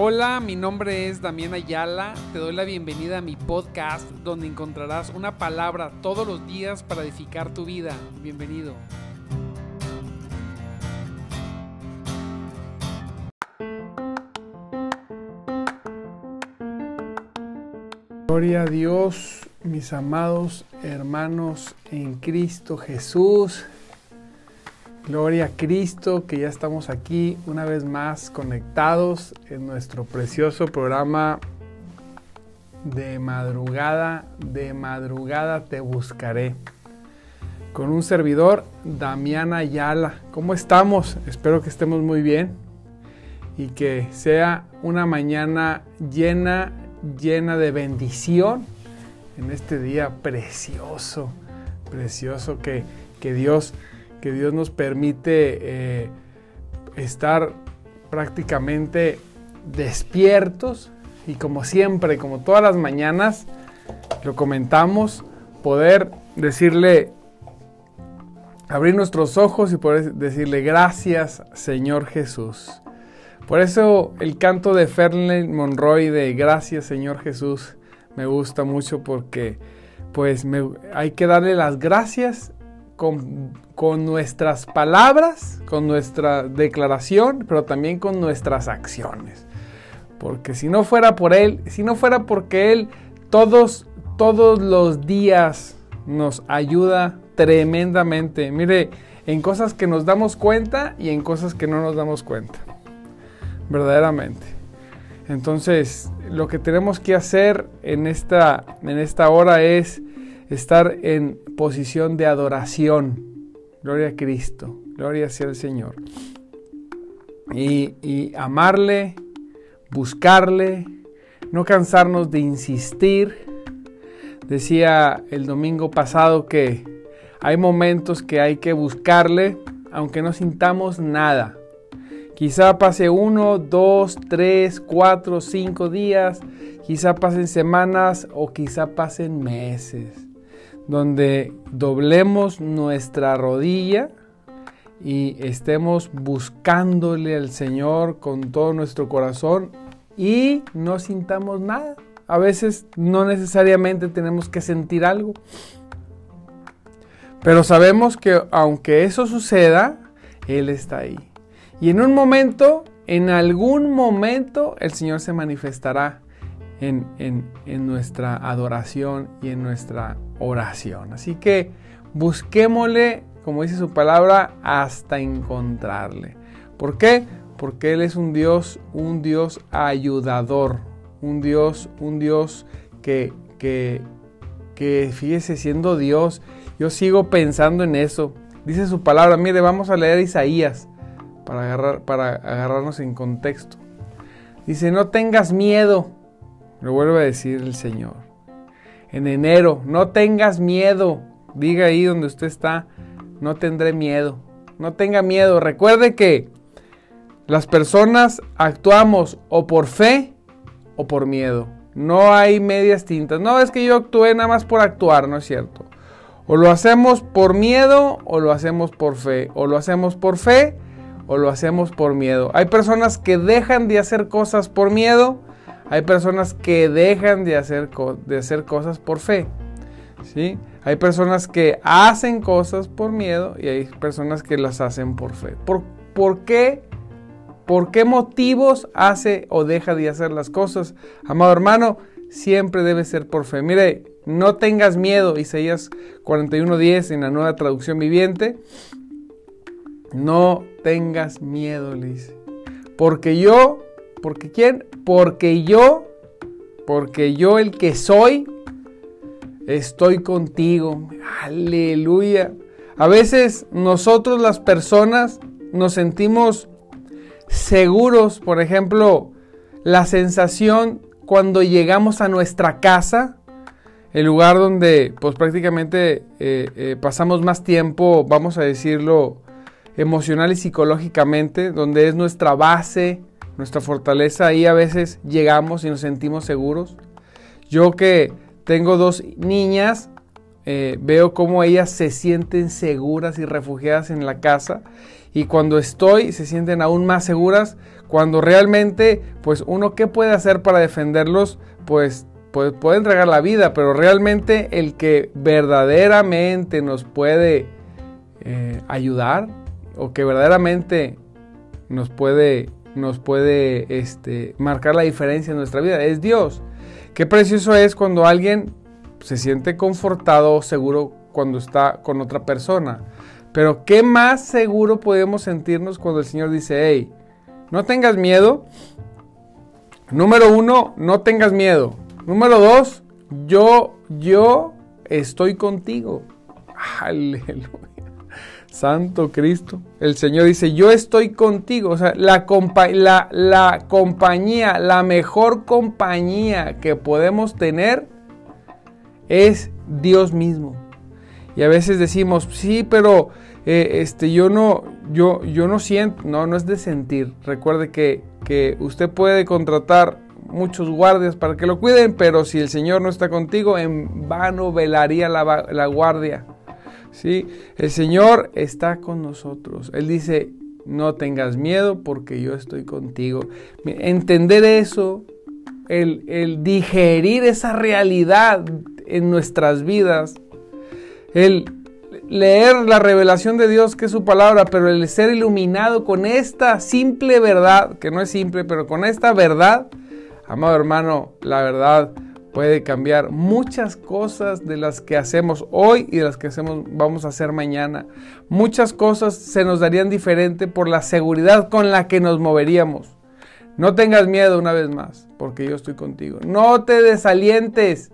Hola, mi nombre es Damián Ayala. Te doy la bienvenida a mi podcast donde encontrarás una palabra todos los días para edificar tu vida. Bienvenido. Gloria a Dios, mis amados hermanos en Cristo Jesús. Gloria a Cristo, que ya estamos aquí una vez más conectados en nuestro precioso programa de madrugada, de madrugada te buscaré. Con un servidor, Damián Ayala. ¿Cómo estamos? Espero que estemos muy bien y que sea una mañana llena, llena de bendición en este día precioso, precioso que, que Dios que Dios nos permite eh, estar prácticamente despiertos y como siempre, como todas las mañanas, lo comentamos, poder decirle, abrir nuestros ojos y poder decirle gracias Señor Jesús. Por eso el canto de Ferlen Monroy de Gracias Señor Jesús me gusta mucho porque pues hay que darle las gracias con, nuestras palabras, con nuestra declaración, pero también con nuestras acciones. Porque si no fuera por Él, si no fuera porque Él todos, todos los días nos ayuda tremendamente. Mire, en cosas que nos damos cuenta y en cosas que no nos damos cuenta. Verdaderamente. Entonces, lo que tenemos que hacer en esta, en esta hora es estar en posición de adoración. Gloria a Cristo, gloria sea el Señor. Y, amarle, buscarle, no cansarnos de insistir. Decía el domingo pasado que hay momentos que hay que buscarle aunque no sintamos nada. Quizá pase uno, dos, tres, cuatro, cinco días, quizá pasen semanas o quizá pasen meses donde doblemos nuestra rodilla y estemos buscándole al Señor con todo nuestro corazón y no sintamos nada. A veces no necesariamente tenemos que sentir algo. Pero sabemos que aunque eso suceda, Él está ahí. Y en un momento, en algún momento, el Señor se manifestará en, en nuestra adoración y en nuestra oración. Así que busquémosle, como dice su palabra, hasta encontrarle. ¿Por qué? Porque Él es un Dios, un Dios ayudador, un Dios, un Dios que, que, que fíjese siendo Dios, yo sigo pensando en eso. Dice su palabra, mire, vamos a leer Isaías para, agarrar, para agarrarnos en contexto. Dice, no tengas miedo, lo vuelve a decir el Señor en enero. No tengas miedo. Diga ahí donde usted está, no tendré miedo. No tenga miedo. Recuerde que las personas actuamos o por fe o por miedo. No hay medias tintas. No es que yo actué nada más por actuar, no es cierto. O lo hacemos por miedo o lo hacemos por fe. O lo hacemos por fe o lo hacemos por miedo. Hay personas que dejan de hacer cosas por miedo hay personas que dejan de hacer, de hacer cosas por fe. ¿sí? Hay personas que hacen cosas por miedo y hay personas que las hacen por fe. ¿Por, por qué? ¿Por qué motivos hace o deja de hacer las cosas? Amado hermano, siempre debe ser por fe. Mire, no tengas miedo, Isaías 41:10 en la nueva traducción viviente. No tengas miedo, le. Porque yo ¿Porque quién? Porque yo, porque yo el que soy, estoy contigo. Aleluya. A veces nosotros las personas nos sentimos seguros, por ejemplo, la sensación cuando llegamos a nuestra casa, el lugar donde pues prácticamente eh, eh, pasamos más tiempo, vamos a decirlo, emocional y psicológicamente, donde es nuestra base, nuestra fortaleza, ahí a veces llegamos y nos sentimos seguros. Yo que tengo dos niñas, eh, veo cómo ellas se sienten seguras y refugiadas en la casa y cuando estoy se sienten aún más seguras, cuando realmente, pues uno, ¿qué puede hacer para defenderlos? Pues, pues puede entregar la vida, pero realmente el que verdaderamente nos puede eh, ayudar o que verdaderamente nos puede, nos puede este, marcar la diferencia en nuestra vida es Dios. Qué precioso es cuando alguien se siente confortado seguro cuando está con otra persona. Pero qué más seguro podemos sentirnos cuando el Señor dice, hey, no tengas miedo. Número uno, no tengas miedo. Número dos, yo, yo estoy contigo. Aleluya. Santo Cristo. El Señor dice, yo estoy contigo. O sea, la, la, compañía, la mejor compañía que podemos tener es Dios mismo. Y a veces decimos, sí, pero eh, este, yo, no, yo, yo no siento, no, no es de sentir. Recuerde que, que usted puede contratar muchos guardias para que lo cuiden, pero si el Señor no está contigo, en vano velaría la, la guardia. ¿Sí? El Señor está con nosotros. Él dice, no tengas miedo porque yo estoy contigo. Entender eso, el, el digerir esa realidad en nuestras vidas, el leer la revelación de Dios que es su palabra, pero el ser iluminado con esta simple verdad, que no es simple, pero con esta verdad, amado hermano, la verdad puede cambiar muchas cosas de las que hacemos hoy y de las que hacemos, vamos a hacer mañana. Muchas cosas se nos darían diferente por la seguridad con la que nos moveríamos. No tengas miedo una vez más, porque yo estoy contigo. No te desalientes.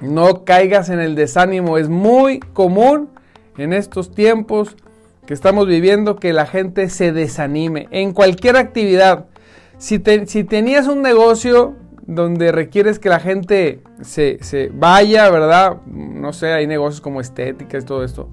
No caigas en el desánimo. Es muy común en estos tiempos que estamos viviendo que la gente se desanime en cualquier actividad. Si, si tenías un negocio donde requieres que la gente se, se, vaya, ¿verdad? No sé, hay negocios como estéticas, todo esto.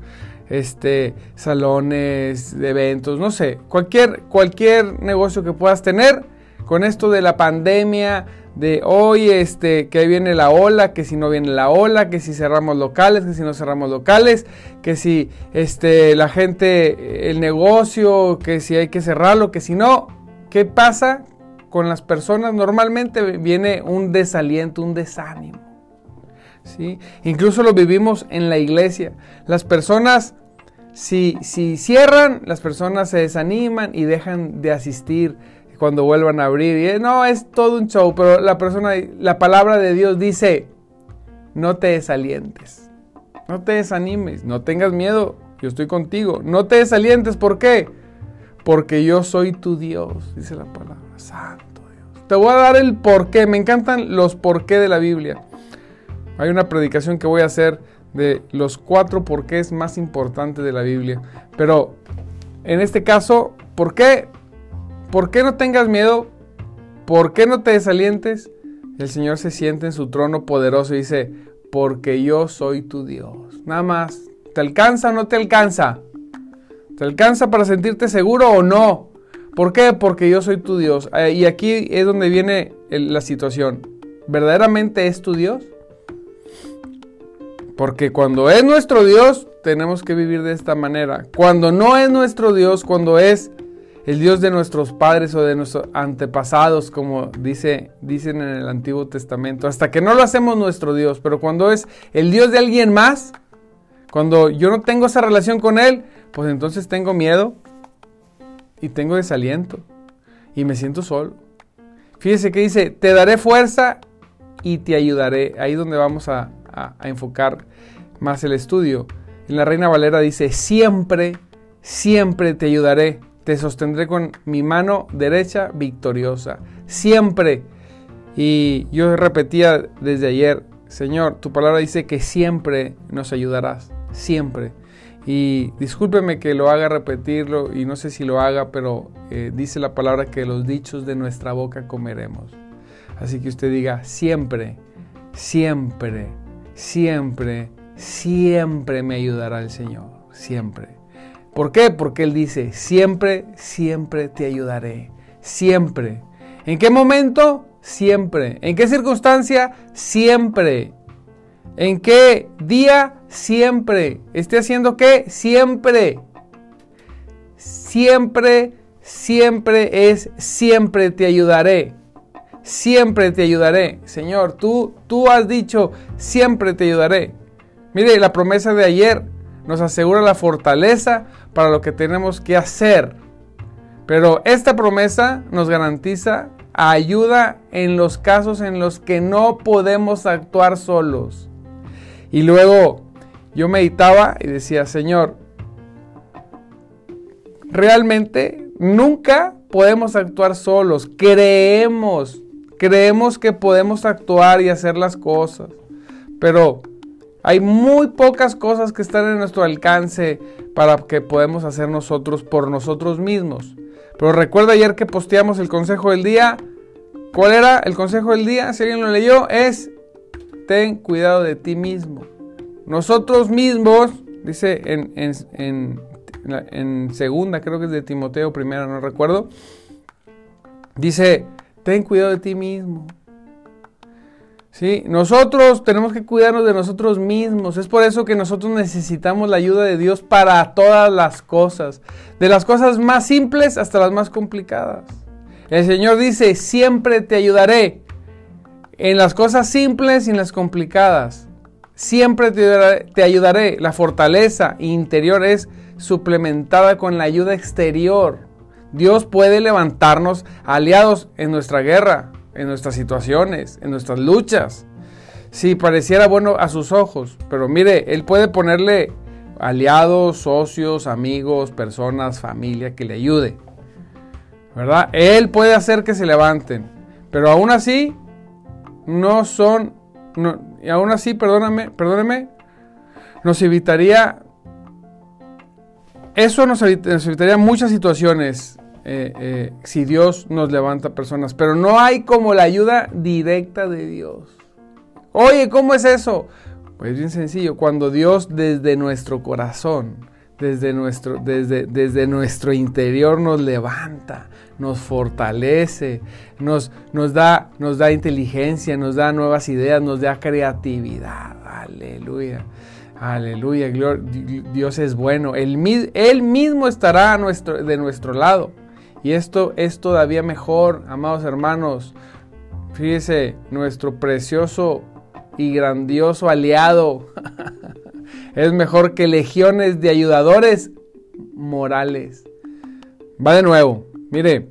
Este, salones de eventos, no sé, cualquier, cualquier negocio que puedas tener con esto de la pandemia, de hoy, este, que viene la ola, que si no viene la ola, que si cerramos locales, que si no cerramos locales, que si este, la gente, el negocio, que si hay que cerrarlo, que si no, ¿qué pasa con las personas? Normalmente viene un desaliento, un desánimo. ¿sí? Incluso lo vivimos en la iglesia. Las personas, si, si cierran, las personas se desaniman y dejan de asistir cuando vuelvan a abrir. Y, no, es todo un show, pero la persona, la palabra de Dios dice, no te desalientes, no te desanimes, no tengas miedo, yo estoy contigo, no te desalientes, ¿por qué? Porque yo soy tu Dios, dice la palabra, Dios. Te voy a dar el por qué, me encantan los por qué de la Biblia. Hay una predicación que voy a hacer de los cuatro porqués más importantes de la Biblia, pero en este caso, ¿por qué? ¿Por qué no tengas miedo? ¿Por qué no te desalientes? El Señor se siente en su trono poderoso y dice, porque yo soy tu Dios. Nada más. ¿Te alcanza o no te alcanza? ¿Te alcanza para sentirte seguro o no? ¿Por qué? Porque yo soy tu Dios. Eh, y aquí es donde viene la situación. ¿Verdaderamente es tu Dios? Porque cuando es nuestro Dios, tenemos que vivir de esta manera. Cuando no es nuestro Dios, cuando es el Dios de nuestros padres o de nuestros antepasados, como dice, dicen en el Antiguo Testamento, hasta que no lo hacemos nuestro Dios, pero cuando es el Dios de alguien más, cuando yo no tengo esa relación con Él, pues entonces tengo miedo y tengo desaliento y me siento solo. Fíjese que dice, te daré fuerza y te ayudaré. Ahí donde vamos a, enfocar más el estudio. La Reina Valera dice, siempre, siempre te ayudaré te sostendré con mi mano derecha victoriosa, siempre. Y yo repetía desde ayer, Señor, tu palabra dice que siempre nos ayudarás, siempre. Y discúlpeme que lo haga repetirlo y no sé si lo haga, pero eh, dice la palabra que los dichos de nuestra boca comeremos. Así que usted diga, siempre, siempre, siempre, siempre me ayudará el Señor, siempre. ¿Por qué? Porque Él dice, siempre, siempre te ayudaré. Siempre. ¿En qué momento? Siempre. ¿En qué circunstancia? Siempre. ¿En qué día? Siempre. ¿Esté haciendo qué? Siempre. siempre, siempre es siempre te ayudaré. Siempre te ayudaré. Señor, tú, tú has dicho, siempre te ayudaré. Mire, la promesa de ayer nos asegura la fortaleza para lo que tenemos que hacer. Pero esta promesa nos garantiza ayuda en los casos en los que no podemos actuar solos. Y luego yo meditaba y decía, Señor, realmente nunca podemos actuar solos. Creemos, creemos que podemos actuar y hacer las cosas. Pero hay muy pocas cosas que están en nuestro alcance para que podemos hacer nosotros por nosotros mismos. Pero recuerda ayer que posteamos el consejo del día. ¿Cuál era el consejo del día? Si alguien lo leyó, es ten cuidado de ti mismo. Nosotros mismos, dice en, en, segunda, creo que es de Timoteo primera, no recuerdo, dice, ten cuidado de ti mismo. ¿Sí? Nosotros tenemos que cuidarnos de nosotros mismos. Es por eso que nosotros necesitamos la ayuda de Dios para todas las cosas. De las cosas más simples hasta las más complicadas. El Señor dice, siempre te ayudaré. En las cosas simples y en las complicadas. Siempre te ayudaré. La fortaleza interior es suplementada con la ayuda exterior. Dios puede levantarnos aliados en nuestra guerra, en nuestras situaciones, en nuestras luchas. Si pareciera bueno a sus ojos, pero mire, Él puede ponerle aliados, socios, amigos, personas, familia que le ayude. ¿Verdad? Él puede hacer que se levanten, pero aún así no son, y aún así, perdóname, perdóneme, nos evitaría, eso nos evitaría muchas situaciones eh, eh, si Dios nos levanta personas, pero no hay como la ayuda directa de Dios. Oye, ¿cómo es eso? Pues bien sencillo, cuando Dios desde nuestro corazón, desde nuestro, desde, desde nuestro interior nos levanta, nos fortalece, nos, nos, da, nos da inteligencia, nos da nuevas ideas, nos da creatividad. Aleluya. Aleluya, Dios es bueno. Él, mismo estará nuestro, de nuestro lado. Y esto es todavía mejor, amados hermanos. Fíjese, nuestro precioso y grandioso aliado es mejor que legiones de ayudadores morales. Va de nuevo, mire,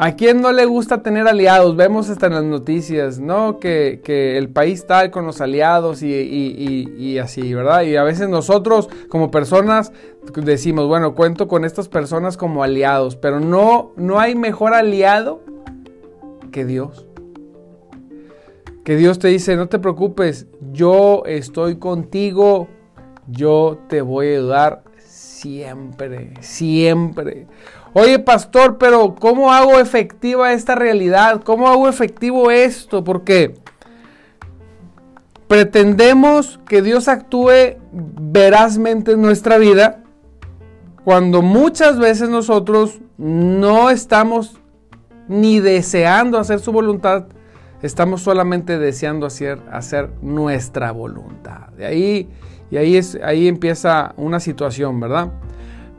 ¿A quién no le gusta tener aliados? Vemos hasta en las noticias, ¿no? Que, el país está con los aliados y, así, ¿verdad? Y a veces nosotros como personas decimos, bueno, cuento con estas personas como aliados, pero no, no hay mejor aliado que Dios. Que Dios te dice, no te preocupes, yo estoy contigo, yo te voy a ayudar siempre, siempre. Oye, pastor, pero ¿cómo hago efectiva esta realidad? ¿Cómo hago efectivo esto? Porque pretendemos que Dios actúe verazmente en nuestra vida cuando muchas veces nosotros no estamos ni deseando hacer su voluntad, estamos solamente deseando hacer, hacer nuestra voluntad. De ahí, y ahí, es, ahí empieza una situación, ¿verdad?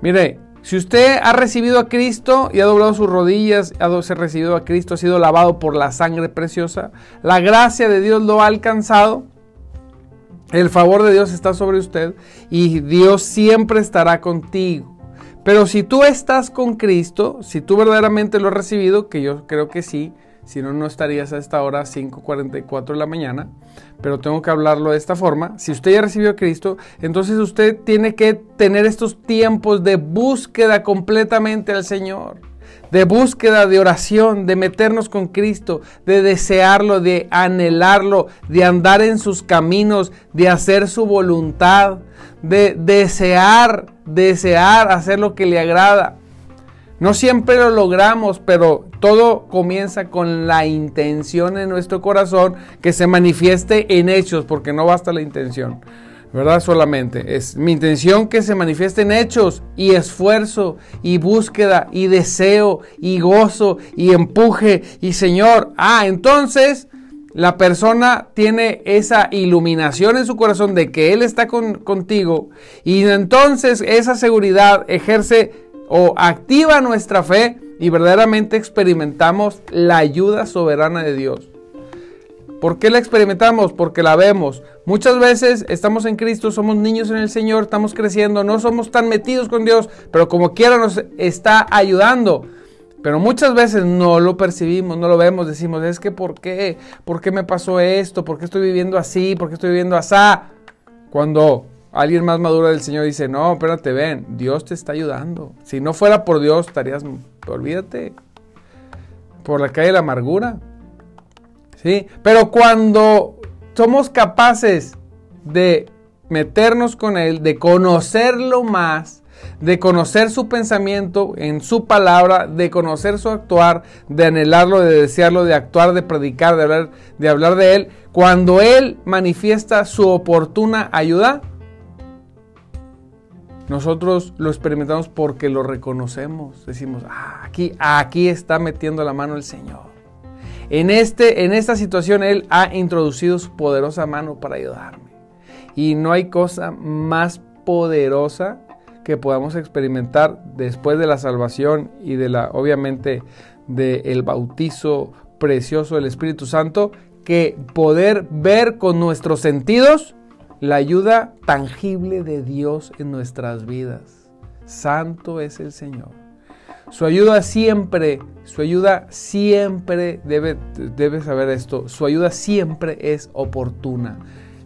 Mire, si usted ha recibido a Cristo y ha doblado sus rodillas, ha recibido a Cristo, ha sido lavado por la sangre preciosa, la gracia de Dios lo ha alcanzado, el favor de Dios está sobre usted y Dios siempre estará contigo. Pero si tú estás con Cristo, si tú verdaderamente lo has recibido, que yo creo que sí, si no, no estarías a esta hora 5.44 de la mañana, pero tengo que hablarlo de esta forma. Si usted ya recibió a Cristo, entonces usted tiene que tener estos tiempos de búsqueda completamente al Señor, de búsqueda, de oración, de meternos con Cristo, de desearlo, de anhelarlo, de andar en sus caminos, de hacer su voluntad, de desear, desear hacer lo que le agrada. No siempre lo logramos, pero todo comienza con la intención en nuestro corazón que se manifieste en hechos, porque no basta la intención, ¿verdad? Solamente es mi intención que se manifieste en hechos y esfuerzo y búsqueda y deseo y gozo y empuje y Señor. Ah, entonces la persona tiene esa iluminación en su corazón de que Él está contigo y entonces esa seguridad ejerce o activa nuestra fe y verdaderamente experimentamos la ayuda soberana de Dios. ¿Por qué la experimentamos? Porque la vemos. Muchas veces estamos en Cristo, somos niños en el Señor, estamos creciendo, no somos tan metidos con Dios, pero como quiera nos está ayudando. Pero muchas veces no lo percibimos, no lo vemos, decimos, es que ¿por qué? ¿Por qué me pasó esto? ¿Por qué estoy viviendo así? ¿Por qué estoy viviendo así? Cuando alguien más maduro del Señor dice, no, espérate, ven, Dios te está ayudando. Si no fuera por Dios, estarías, olvídate, por la calle de la amargura. ¿Sí? Pero cuando somos capaces de meternos con Él, de conocerlo más, de conocer su pensamiento en su palabra, de conocer su actuar, de anhelarlo, de desearlo, de actuar, de predicar, de hablar, de hablar de Él, cuando Él manifiesta su oportuna ayuda, nosotros lo experimentamos porque lo reconocemos. Decimos, ah, aquí, aquí está metiendo la mano el Señor. En, este, en esta situación Él ha introducido su poderosa mano para ayudarme. Y no hay cosa más poderosa que podamos experimentar después de la salvación y de la, obviamente, del bautizo precioso del Espíritu Santo, que poder ver con nuestros sentidos la ayuda tangible de Dios en nuestras vidas. Santo es el Señor. Su ayuda siempre, su ayuda siempre, debe, debe saber esto, su ayuda siempre es oportuna.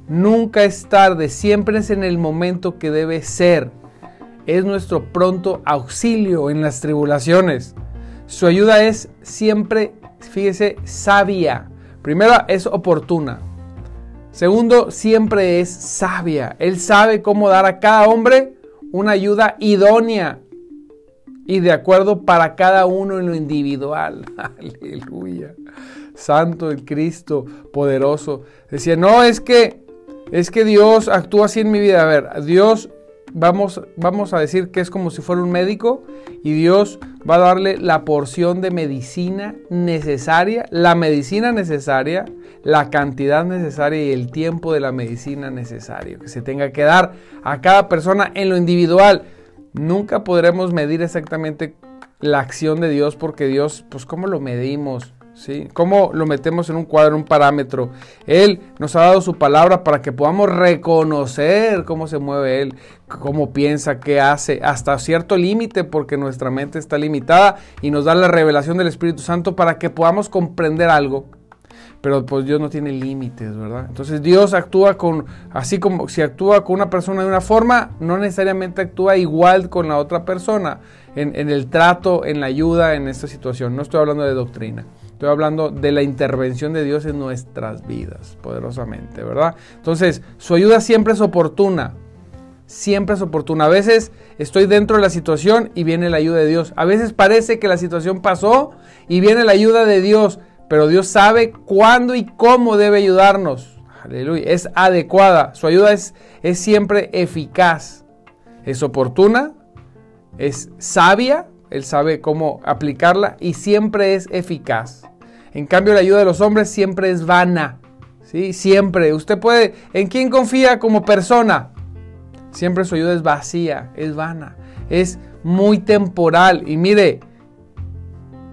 Nunca es tarde, siempre es en el momento que debe ser. Es nuestro pronto auxilio en las tribulaciones. Su ayuda es siempre, fíjese, sabia. Primero, es oportuna. Segundo, siempre es sabia. Él sabe cómo dar a cada hombre una ayuda idónea y de acuerdo para cada uno en lo individual. Aleluya. Santo el Cristo poderoso. Decía, no, es que, es que Dios actúa así en mi vida. A ver, Dios, vamos, vamos a decir que es como si fuera un médico y Dios va a darle la porción de medicina necesaria, la medicina necesaria, la cantidad necesaria y el tiempo de la medicina necesario que se tenga que dar a cada persona en lo individual. Nunca podremos medir exactamente la acción de Dios porque Dios, pues ¿cómo lo medimos? ¿Sí? ¿Cómo lo metemos en un cuadro, un parámetro? Él nos ha dado su palabra para que podamos reconocer cómo se mueve Él, cómo piensa, qué hace, hasta cierto límite, porque nuestra mente está limitada y nos da la revelación del Espíritu Santo para que podamos comprender algo pero pues Dios no tiene límites, ¿verdad? Entonces Dios actúa con, así como si actúa con una persona de una forma, no necesariamente actúa igual con la otra persona en, el trato, en la ayuda, en esta situación. No estoy hablando de doctrina. Estoy hablando de la intervención de Dios en nuestras vidas, poderosamente, ¿verdad? Entonces, su ayuda siempre es oportuna. Siempre es oportuna. A veces estoy dentro de la situación y viene la ayuda de Dios. A veces parece que la situación pasó y viene la ayuda de Dios pero Dios sabe cuándo y cómo debe ayudarnos. Aleluya. Es adecuada. Su ayuda es, es siempre eficaz. Es oportuna. Es sabia. Él sabe cómo aplicarla y siempre es eficaz. En cambio, la ayuda de los hombres siempre es vana. ¿sí? Siempre. Usted puede. ¿En quién confía como persona? Siempre su ayuda es vacía, es vana, es muy temporal. Y mire,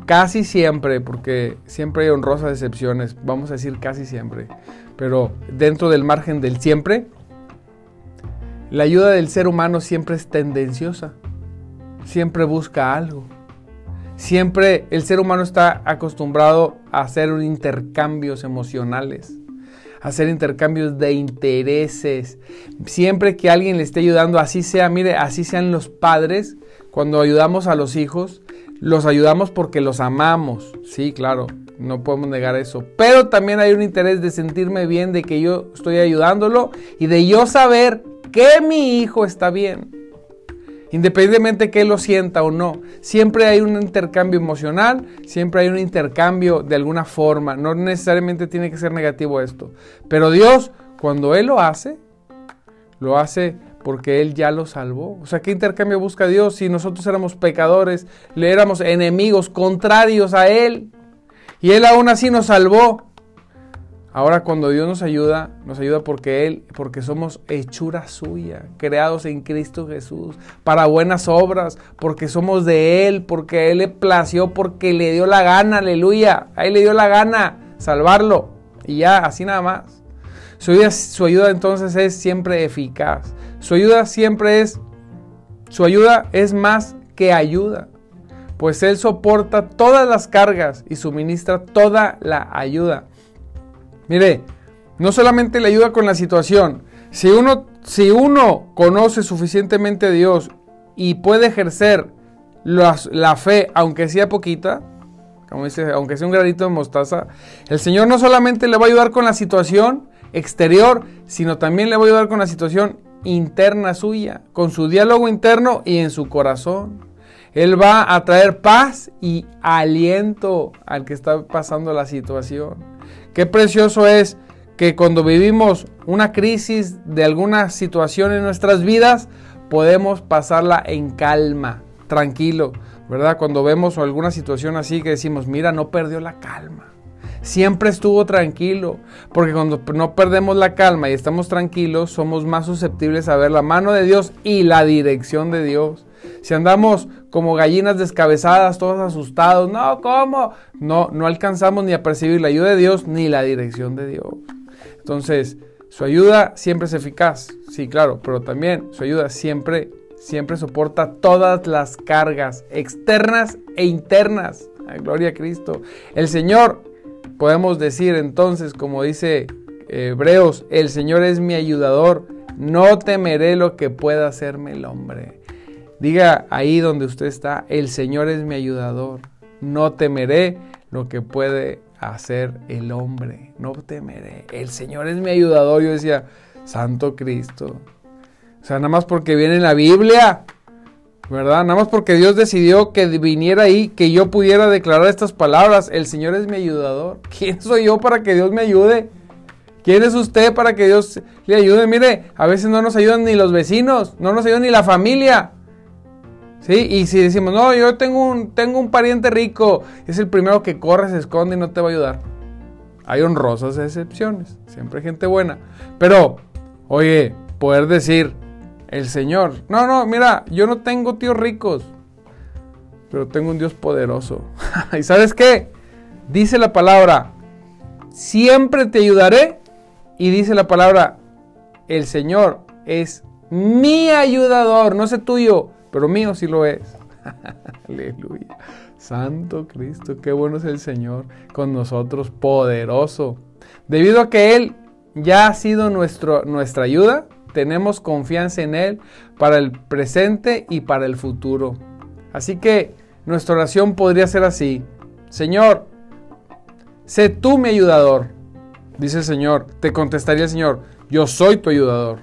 casi siempre, porque siempre hay honrosas excepciones, vamos a decir casi siempre, pero dentro del margen del siempre, la ayuda del ser humano siempre es tendenciosa, siempre busca algo. Siempre el ser humano está acostumbrado a hacer intercambios emocionales, a hacer intercambios de intereses. Siempre que alguien le esté ayudando, así sea, mire, así sean los padres, cuando ayudamos a los hijos, los ayudamos porque los amamos, sí, claro, no podemos negar eso. Pero también hay un interés de sentirme bien, de que yo estoy ayudándolo y de yo saber que mi hijo está bien. Independientemente que él lo sienta o no, siempre hay un intercambio emocional, siempre hay un intercambio de alguna forma. No necesariamente tiene que ser negativo esto. Pero Dios, cuando Él lo hace, lo hace porque Él ya lo salvó. O sea, ¿qué intercambio busca Dios si nosotros éramos pecadores, le éramos enemigos, contrarios a Él? Y Él aún así nos salvó. Ahora cuando Dios nos ayuda, nos ayuda porque Él, porque somos hechura suya, creados en Cristo Jesús, para buenas obras, porque somos de Él, porque Él le plació, porque le dio la gana, aleluya. A Él le dio la gana salvarlo. Y ya, así nada más. Su ayuda, su ayuda entonces es siempre eficaz. Su ayuda siempre es, su ayuda es más que ayuda pues Él soporta todas las cargas y suministra toda la ayuda. Mire, no solamente le ayuda con la situación, si uno, si uno conoce suficientemente a Dios y puede ejercer la, fe, aunque sea poquita, como dice, aunque sea un granito de mostaza, el Señor no solamente le va a ayudar con la situación exterior, sino también le va a ayudar con la situación interna suya, con su diálogo interno y en su corazón. Él va a traer paz y aliento al que está pasando la situación. Qué precioso es que cuando vivimos una crisis de alguna situación en nuestras vidas, podemos pasarla en calma, tranquilo, ¿verdad? Cuando vemos alguna situación así que decimos, mira, no perdió la calma. Siempre estuvo tranquilo, porque cuando no perdemos la calma y estamos tranquilos, somos más susceptibles a ver la mano de Dios y la dirección de Dios. Si andamos como gallinas descabezadas, todos asustados, no, ¿cómo? No, no alcanzamos ni a percibir la ayuda de Dios ni la dirección de Dios. Entonces, su ayuda siempre es eficaz, sí, claro, pero también su ayuda siempre, siempre soporta todas las cargas externas e internas. gloria a Cristo. El Señor, podemos decir entonces, como dice Hebreos, el Señor es mi ayudador, no temeré lo que pueda hacerme el hombre. Diga ahí donde usted está, el Señor es mi ayudador. No temeré lo que puede hacer el hombre. No temeré. El Señor es mi ayudador. Yo decía, Santo Cristo. O sea, nada más porque viene en la Biblia. ¿Verdad? Nada más porque Dios decidió que viniera ahí, que yo pudiera declarar estas palabras. El Señor es mi ayudador. ¿Quién soy yo para que Dios me ayude? ¿Quién es usted para que Dios le ayude? Mire, a veces no nos ayudan ni los vecinos, no nos ayuda ni la familia. ¿Sí? Y si decimos, no, yo tengo un, tengo un pariente rico, es el primero que corre, se esconde y no te va a ayudar. Hay honrosas excepciones, siempre gente buena. Pero, oye, poder decir, el Señor, no, no, mira, yo no tengo tíos ricos, pero tengo un Dios poderoso. ¿Y sabes qué? Dice la palabra, siempre te ayudaré. Y dice la palabra, el Señor es mi ayudador, no sé tuyo pero mío sí lo es. Aleluya. Santo Cristo, qué bueno es el Señor con nosotros, poderoso. Debido a que Él ya ha sido nuestro, nuestra ayuda, tenemos confianza en Él para el presente y para el futuro. Así que nuestra oración podría ser así. Señor, sé tú mi ayudador. Dice el Señor, te contestaría el Señor, yo soy tu ayudador.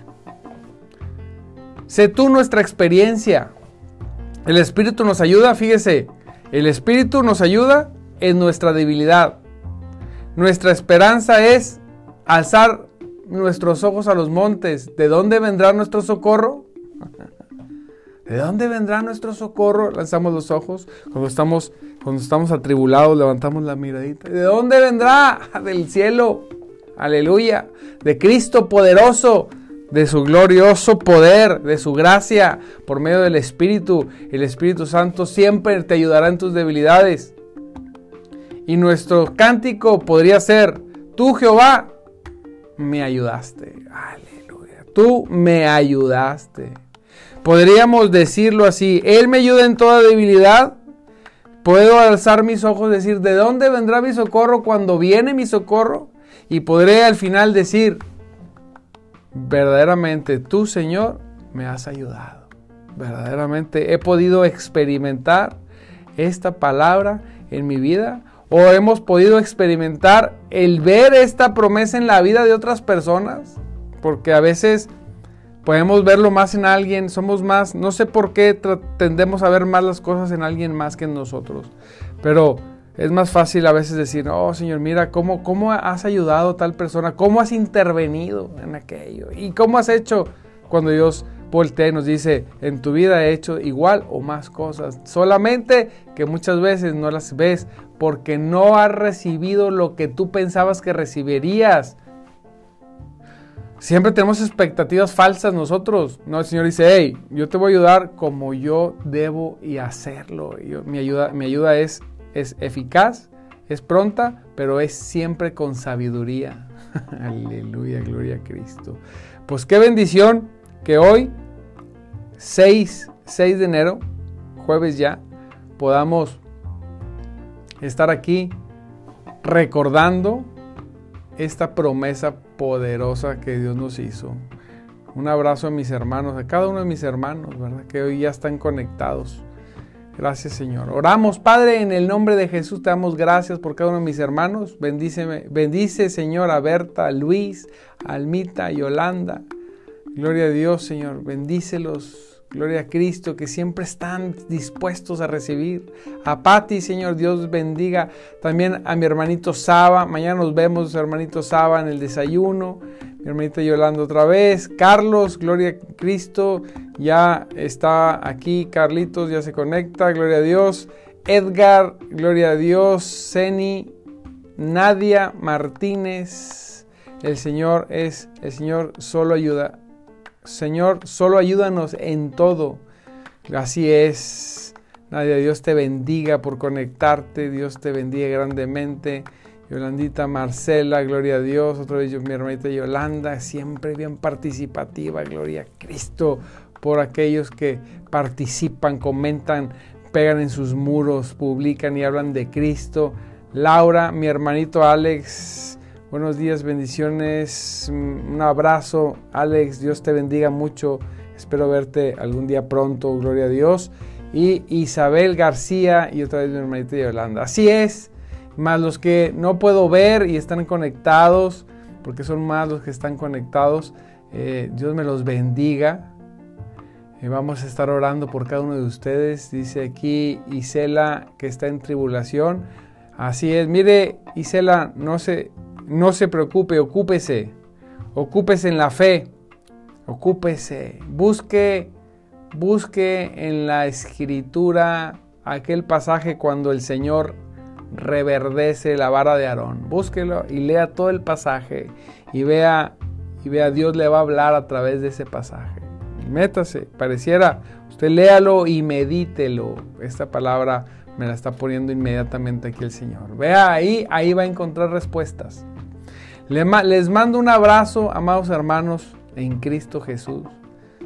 Sé tú nuestra experiencia. El Espíritu nos ayuda, fíjese, el Espíritu nos ayuda en nuestra debilidad. Nuestra esperanza es alzar nuestros ojos a los montes. ¿De dónde vendrá nuestro socorro? ¿De dónde vendrá nuestro socorro? Lanzamos los ojos. Cuando estamos, cuando estamos atribulados, levantamos la miradita. ¿De dónde vendrá? Del cielo. Aleluya. De Cristo poderoso de su glorioso poder, de su gracia, por medio del Espíritu. El Espíritu Santo siempre te ayudará en tus debilidades. Y nuestro cántico podría ser, tú Jehová, me ayudaste. Aleluya. Tú me ayudaste. Podríamos decirlo así, Él me ayuda en toda debilidad. Puedo alzar mis ojos y decir, ¿de dónde vendrá mi socorro cuando viene mi socorro? Y podré al final decir, verdaderamente tú, Señor, me has ayudado. Verdaderamente he podido experimentar esta palabra en mi vida o hemos podido experimentar el ver esta promesa en la vida de otras personas, porque a veces podemos verlo más en alguien, somos más, no sé por qué tendemos a ver más las cosas en alguien más que en nosotros, pero es más fácil a veces decir, oh Señor, mira cómo, cómo has ayudado a tal persona, cómo has intervenido en aquello y cómo has hecho cuando Dios voltea y nos dice, en tu vida he hecho igual o más cosas, solamente que muchas veces no las ves porque no has recibido lo que tú pensabas que recibirías. Siempre tenemos expectativas falsas nosotros. No, el Señor dice, hey, yo te voy a ayudar como yo debo y hacerlo. mi, ayuda, mi ayuda es, es eficaz, es pronta, pero es siempre con sabiduría. Aleluya, gloria a Cristo. Pues qué bendición que hoy, 6, 6 de enero, jueves ya, podamos estar aquí recordando esta promesa poderosa que Dios nos hizo. Un abrazo a mis hermanos, a cada uno de mis hermanos, ¿verdad? Que hoy ya están conectados. Gracias, Señor. Oramos, Padre, en el nombre de Jesús, te damos gracias por cada uno de mis hermanos. Bendíceme, bendice, Señor, a Berta, Luis, Almita, a Yolanda. Gloria a Dios, Señor. Bendícelos. Gloria a Cristo, que siempre están dispuestos a recibir. A Pati, Señor, Dios bendiga. También a mi hermanito Saba. Mañana nos vemos, hermanito Saba, en el desayuno. Mi hermanita Yolanda otra vez. Carlos, gloria a Cristo. Ya está aquí. Carlitos ya se conecta. Gloria a Dios. Edgar, gloria a Dios. Ceni, Nadia Martínez. El Señor es, el Señor solo ayuda Señor, solo ayúdanos en todo. Así es. Nadia, Dios te bendiga por conectarte. Dios te bendiga grandemente. Yolandita Marcela, gloria a Dios. Otra vez mi hermanita Yolanda, siempre bien participativa. Gloria a Cristo por aquellos que participan, comentan, pegan en sus muros, publican y hablan de Cristo. Laura, mi hermanito Alex, Buenos días, bendiciones, un abrazo, Alex, Dios te bendiga mucho, espero verte algún día pronto, gloria a Dios. Y Isabel García y otra vez mi hermanita Yolanda. Así es, más los que no puedo ver y están conectados, porque son más los que están conectados, eh, Dios me los bendiga. Eh, vamos a estar orando por cada uno de ustedes. Dice aquí Isela que está en tribulación. Así es, mire Isela, no se, no se preocupe, ocúpese. Ocúpese en la fe. Ocúpese. Busque, busque en la escritura aquel pasaje cuando el Señor reverdece la vara de Aarón. Búsquelo y lea todo el pasaje y vea y vea Dios le va a hablar a través de ese pasaje. métase, pareciera, usted léalo y medítelo. Esta palabra me la está poniendo inmediatamente aquí el Señor. Vea ahí, ahí va a encontrar respuestas. Les mando un abrazo, amados hermanos, en Cristo Jesús.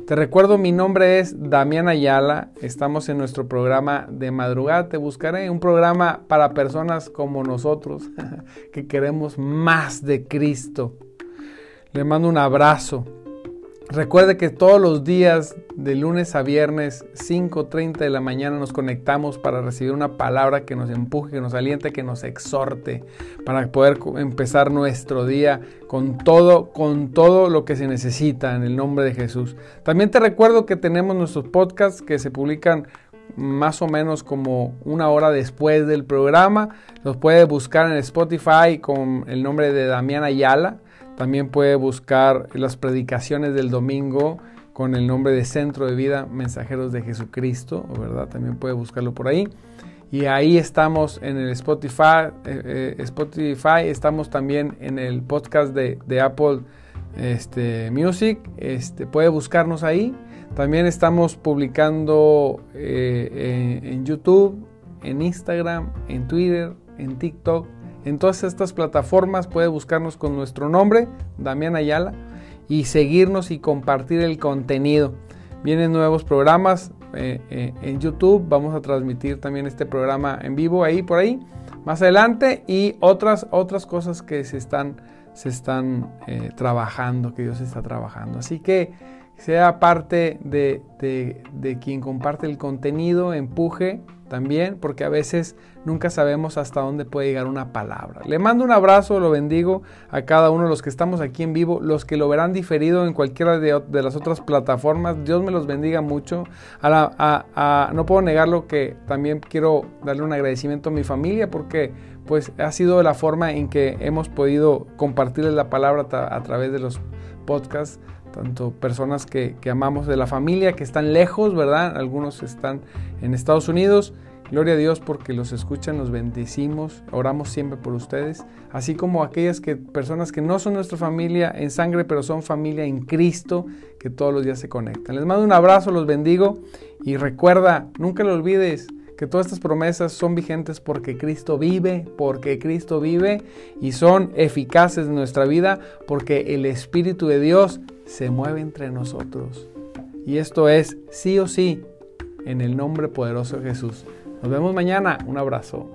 Te recuerdo, mi nombre es Damián Ayala. Estamos en nuestro programa de madrugada. Te buscaré un programa para personas como nosotros que queremos más de Cristo. Le mando un abrazo. Recuerde que todos los días, de lunes a viernes, 5.30 de la mañana, nos conectamos para recibir una palabra que nos empuje, que nos aliente, que nos exhorte, para poder empezar nuestro día con todo, con todo lo que se necesita en el nombre de Jesús. También te recuerdo que tenemos nuestros podcasts que se publican más o menos como una hora después del programa. Los puedes buscar en Spotify con el nombre de Damián Ayala. También puede buscar las predicaciones del domingo con el nombre de Centro de Vida Mensajeros de Jesucristo, ¿verdad? También puede buscarlo por ahí. Y ahí estamos en el Spotify, eh, eh, Spotify estamos también en el podcast de, Apple este, Music, este, puede buscarnos ahí. También estamos publicando eh, en YouTube, en Instagram, en Twitter, en TikTok en todas estas plataformas puede buscarnos con nuestro nombre, Damián Ayala, y seguirnos y compartir el contenido. Vienen nuevos programas eh, eh, en YouTube. Vamos a transmitir también este programa en vivo ahí por ahí más adelante y otras otras cosas que se están se están eh, trabajando, que Dios está trabajando. Así que sea parte de, de quien comparte el contenido, empuje también, porque a veces nunca sabemos hasta dónde puede llegar una palabra. Le mando un abrazo, lo bendigo a cada uno de los que estamos aquí en vivo, los que lo verán diferido en cualquiera de, las otras plataformas. Dios me los bendiga mucho. no puedo negarlo que también quiero darle un agradecimiento a mi familia porque pues ha sido la forma en que hemos podido compartirles la palabra a través de los podcasts tanto personas que, que amamos de la familia, que están lejos, ¿verdad? Algunos están en Estados Unidos. Gloria a Dios porque los escuchan, los bendecimos, oramos siempre por ustedes, así como aquellas que, personas que no son nuestra familia en sangre, pero son familia en Cristo, que todos los días se conectan. Les mando un abrazo, los bendigo y recuerda, nunca lo olvides, que todas estas promesas son vigentes porque Cristo vive, porque Cristo vive y son eficaces en nuestra vida porque el Espíritu de Dios se mueve entre nosotros. Y esto es sí o sí, en el nombre poderoso de Jesús. Nos vemos mañana. Un abrazo.